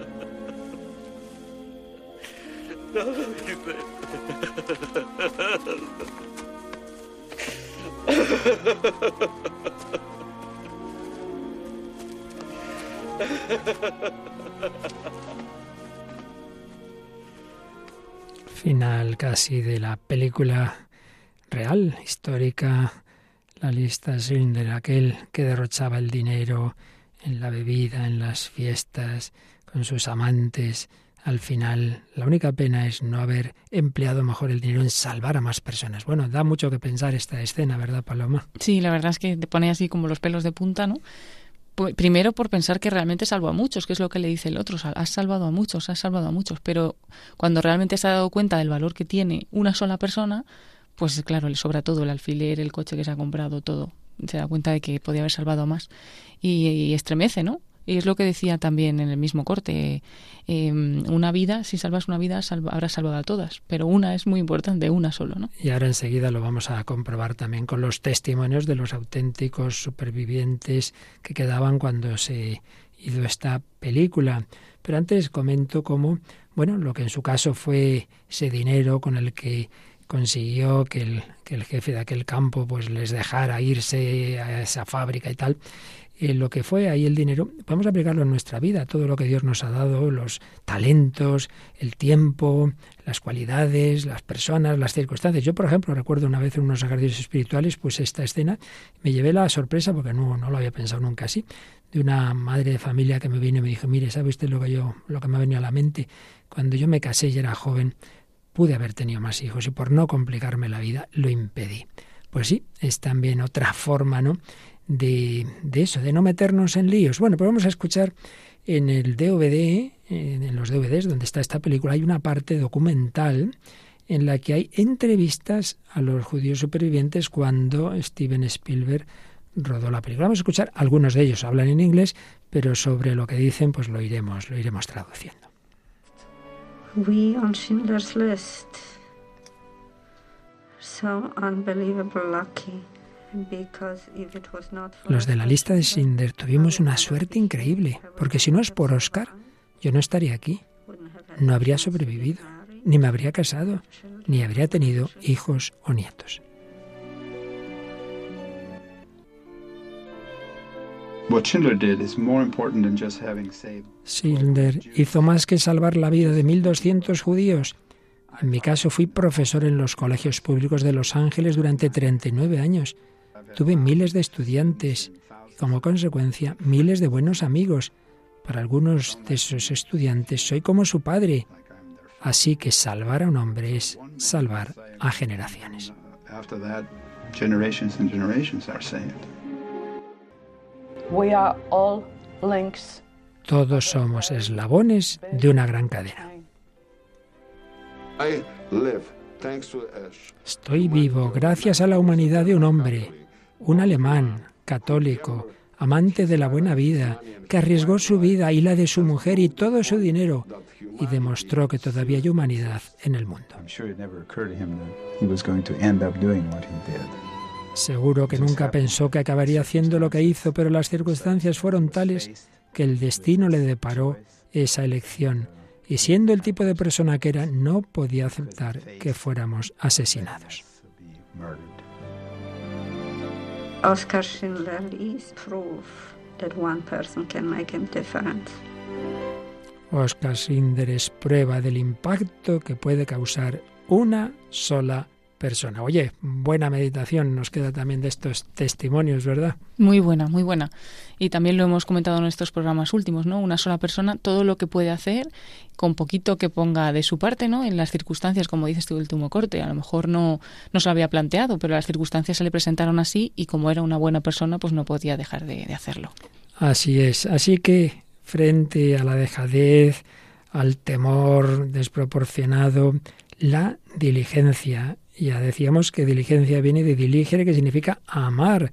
Final casi de la película real, histórica, la lista de aquel que derrochaba el dinero en la bebida, en las fiestas, con sus amantes. Al final, la única pena es no haber empleado mejor el dinero en salvar a más personas. Bueno, da mucho que pensar esta escena, ¿verdad, Paloma? Sí, la verdad es que te pone así como los pelos de punta, ¿no? Primero por pensar que realmente salvó a muchos, que es lo que le dice el otro, has salvado a muchos, has salvado a muchos, pero cuando realmente se ha dado cuenta del valor que tiene una sola persona, pues claro, le sobra todo, el alfiler, el coche que se ha comprado, todo. Se da cuenta de que podía haber salvado a más. Y, y estremece, ¿no? Y es lo que decía también en el mismo corte. Eh, una vida, si salvas una vida, salva, habrás salvado a todas, pero una es muy importante, una solo, ¿no? Y ahora enseguida lo vamos a comprobar también con los testimonios de los auténticos supervivientes que quedaban cuando se hizo esta película. Pero antes comento cómo, bueno, lo que en su caso fue ese dinero con el que consiguió que el, que el jefe de aquel campo pues les dejara irse a esa fábrica y tal, eh, lo que fue ahí el dinero, podemos aplicarlo en nuestra vida, todo lo que Dios nos ha dado, los talentos, el tiempo, las cualidades, las personas, las circunstancias. Yo, por ejemplo, recuerdo una vez en unos ejercicios espirituales, pues esta escena, me llevé la sorpresa, porque no, no lo había pensado nunca así, de una madre de familia que me vino y me dijo, mire, ¿sabe usted lo que yo, lo que me ha venido a la mente? Cuando yo me casé y era joven, pude haber tenido más hijos y por no complicarme la vida lo impedí. Pues sí, es también otra forma, ¿no? De, eso, de no meternos en líos. Bueno, pues vamos a escuchar en el DVD, en los DVDs donde está esta película, hay una parte documental en la que hay entrevistas a los judíos supervivientes cuando Steven Spielberg rodó la película. Vamos a escuchar algunos de ellos, hablan en inglés, pero sobre lo que dicen pues lo iremos, lo iremos traduciendo. We on Schindler's List. So unbelievable lucky. Los de la lista de Schindler tuvimos una suerte increíble, porque si no es por Oscar, yo no estaría aquí. No habría sobrevivido, ni me habría casado, ni habría tenido hijos o nietos. Schindler hizo más que salvar la vida de 1.200 judíos. En mi caso fui profesor en los colegios públicos de Los Ángeles durante 39 años Tuve miles de estudiantes y como consecuencia miles de buenos amigos. Para algunos de esos estudiantes soy como su padre. Así que salvar a un hombre es salvar a generaciones. Todos somos eslabones de una gran cadena. Estoy vivo gracias a la humanidad de un hombre un alemán católico, amante de la buena vida, que arriesgó su vida y la de su mujer y todo su dinero y demostró que todavía hay humanidad en el mundo. Seguro que nunca pensó que acabaría haciendo lo que hizo, pero las circunstancias fueron tales que el destino le deparó esa elección y siendo el tipo de persona que era, no podía aceptar que fuéramos asesinados. Oscar Schindler is proof that one person can make a difference. Oscar Schindler es prueba del impacto que puede causar una sola persona. Oye, buena meditación nos queda también de estos testimonios, ¿verdad? Muy buena, muy buena. Y también lo hemos comentado en estos programas últimos, ¿no? Una sola persona, todo lo que puede hacer, con poquito que ponga de su parte, ¿no? En las circunstancias, como dices tu último corte, a lo mejor no, no se lo había planteado, pero las circunstancias se le presentaron así y como era una buena persona, pues no podía dejar de, de hacerlo. Así es. Así que frente a la dejadez, al temor desproporcionado, la diligencia ya decíamos que diligencia viene de diligere, que significa amar.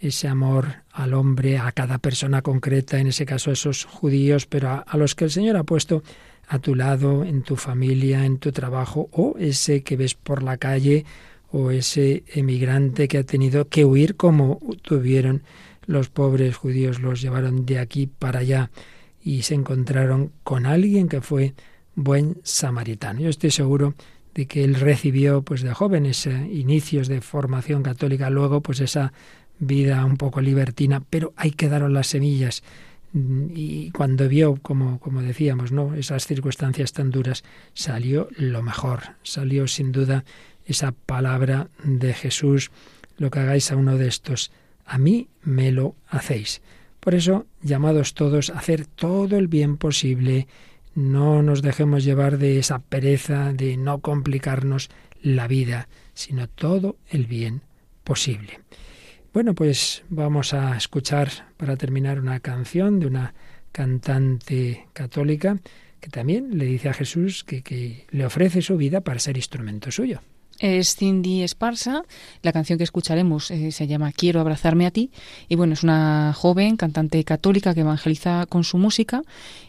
Ese amor al hombre, a cada persona concreta, en ese caso a esos judíos, pero a, a los que el Señor ha puesto a tu lado, en tu familia, en tu trabajo, o ese que ves por la calle, o ese emigrante que ha tenido que huir como tuvieron los pobres judíos, los llevaron de aquí para allá y se encontraron con alguien que fue buen samaritano. Yo estoy seguro que él recibió pues de jóvenes eh, inicios de formación católica, luego pues esa vida un poco libertina, pero ahí quedaron las semillas mm, y cuando vio, como, como decíamos, ¿no? esas circunstancias tan duras, salió lo mejor, salió sin duda esa palabra de Jesús, lo que hagáis a uno de estos, a mí me lo hacéis. Por eso, llamados todos a hacer todo el bien posible, no nos dejemos llevar de esa pereza de no complicarnos la vida, sino todo el bien posible. Bueno, pues vamos a escuchar para terminar una canción de una cantante católica que también le dice a Jesús que, que le ofrece su vida para ser instrumento suyo. Es Cindy Esparza. La canción que escucharemos eh, se llama Quiero abrazarme a ti. Y bueno, es una joven cantante católica que evangeliza con su música.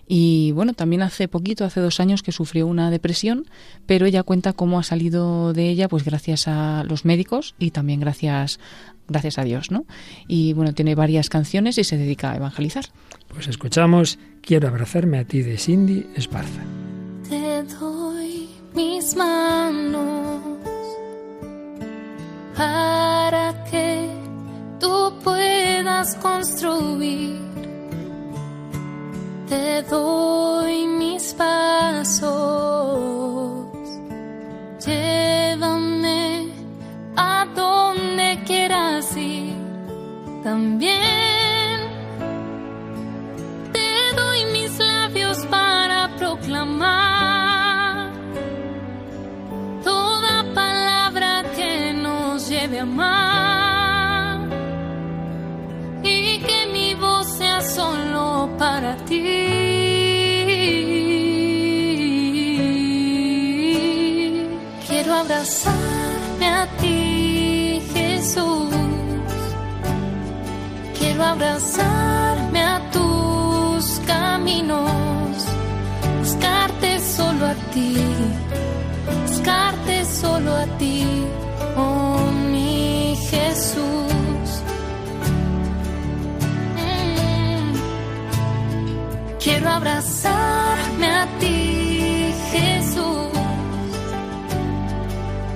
Y bueno, también hace poquito, hace dos años, que sufrió una depresión, pero ella cuenta cómo ha salido de ella, pues gracias a los médicos y también gracias, gracias a Dios, ¿no? Y bueno, tiene varias canciones y se dedica a evangelizar. Pues escuchamos Quiero abrazarme a ti de Cindy Esparza. Te doy mis manos para que tú puedas construir. Te doy mis pasos, llévame a donde quieras ir. También te doy mis labios para proclamar. Y que mi voz sea solo para ti. Quiero abrazarme a ti, Jesús. Quiero abrazarme a tus caminos, buscarte solo a ti, buscarte solo a ti. Jesús. Mm. Quiero abrazarme a ti, Jesús.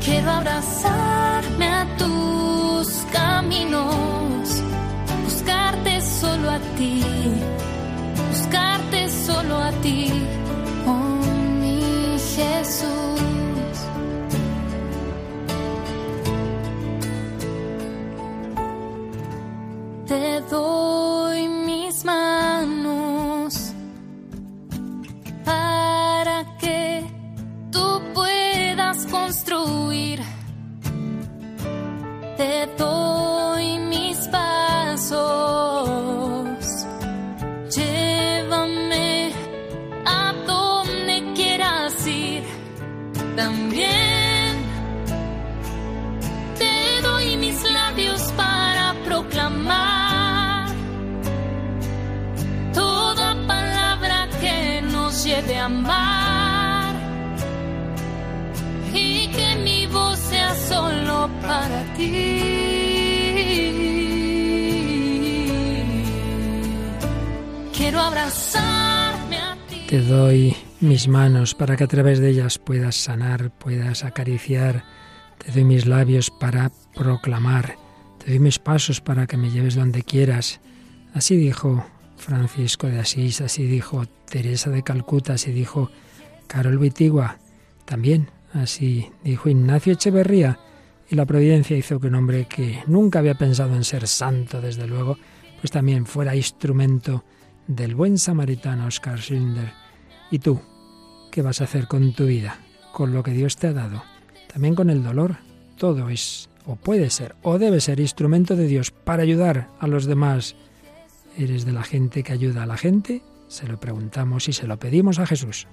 Quiero abrazarme a tus caminos, buscarte solo a ti, buscarte solo a ti, oh mi Jesús. Mis manos para que a través de ellas puedas sanar, puedas acariciar. Te doy mis labios para proclamar. Te doy mis pasos para que me lleves donde quieras. Así dijo Francisco de Asís, así dijo Teresa de Calcuta, así dijo Carol Vitigua, también así dijo Ignacio Echeverría, y la providencia hizo que un hombre que nunca había pensado en ser santo, desde luego, pues también fuera instrumento del buen samaritano Oscar Schindler. ¿Y tú? ¿Qué vas a hacer con tu vida? Con lo que Dios te ha dado. También con el dolor. Todo es, o puede ser, o debe ser instrumento de Dios para ayudar a los demás ¿Eres de la gente que ayuda a la gente? Se lo preguntamos y se lo pedimos a Jesús.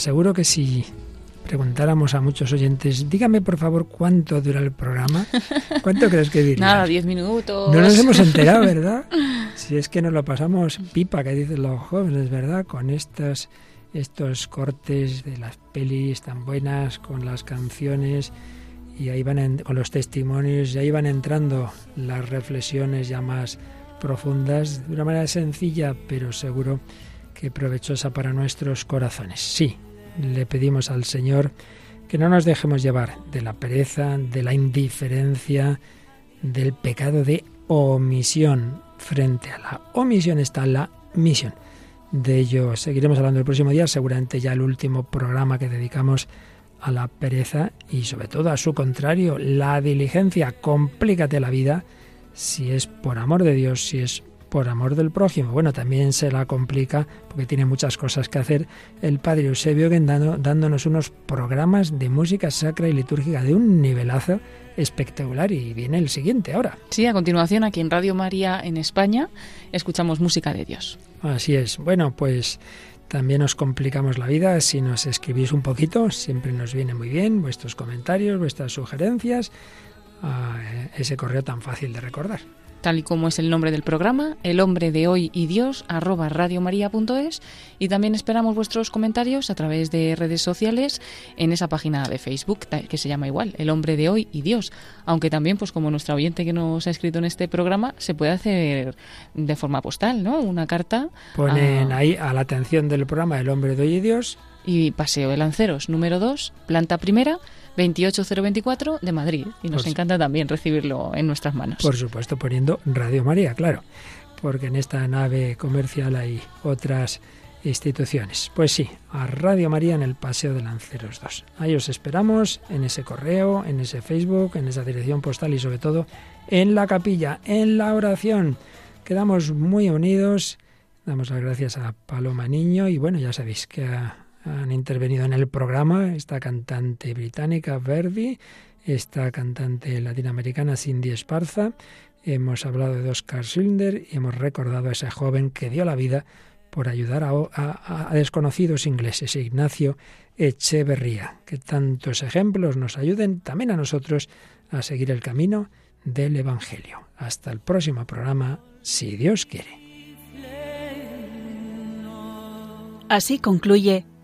Paloma, seguro que si preguntáramos a muchos oyentes, dígame por favor cuánto dura el programa, ¿cuánto crees que dirías? Nada, diez minutos. No nos hemos enterado, ¿verdad? Si es que nos lo pasamos pipa, que dicen los jóvenes, ¿verdad? Con estos, estos cortes de las pelis tan buenas, con las canciones, y ahí van con los testimonios, y ahí van entrando las reflexiones ya más profundas, de una manera sencilla, pero seguro que provechosa para nuestros corazones. Sí, le pedimos al Señor que no nos dejemos llevar de la pereza, de la indiferencia, del pecado de omisión. Frente a la omisión está la misión. De ello seguiremos hablando el próximo día, seguramente ya el último programa que dedicamos a la pereza y sobre todo a su contrario, la diligencia. Complícate la vida si es por amor de Dios, si es por amor del prójimo. Bueno, también se la complica porque tiene muchas cosas que hacer el padre Eusebio Gendano dándonos unos programas de música sacra y litúrgica de un nivelazo espectacular y viene el siguiente ahora. Sí, a continuación aquí en Radio María en España escuchamos música de Dios. Así es. Bueno, pues también os complicamos la vida si nos escribís un poquito, siempre nos viene muy bien vuestros comentarios, vuestras sugerencias a ese correo tan fácil de recordar tal y como es el nombre del programa, El hombre de hoy y Dios, arroba radiomaria.es y también esperamos vuestros comentarios a través de redes sociales en esa página de Facebook que se llama igual, El hombre de hoy y Dios, aunque también pues como nuestra oyente que nos ha escrito en este programa se puede hacer de forma postal, ¿no? Una carta. Ponen ahí a la atención del programa El hombre de hoy y Dios y Paseo de Lanceros número 2, planta primera 28024 de Madrid. Y nos pues encanta también recibirlo en nuestras manos. Por supuesto, poniendo Radio María, claro, porque en esta nave comercial hay otras instituciones. Pues sí, a Radio María en el Paseo de Lanceros 2. Ahí os esperamos en ese correo, en ese Facebook, en esa dirección postal y sobre todo en la capilla, en la oración. Quedamos muy unidos. Damos las gracias a Paloma Niño y bueno, ya sabéis que a han intervenido en el programa esta cantante británica Verdi, esta cantante latinoamericana Cindy Esparza. Hemos hablado de Oscar Schindler y hemos recordado a ese joven que dio la vida por ayudar a, a, desconocidos ingleses, Ignacio Echeverría. Que tantos ejemplos nos ayuden también a nosotros a seguir el camino del Evangelio. Hasta el próximo programa, si Dios quiere. Así concluye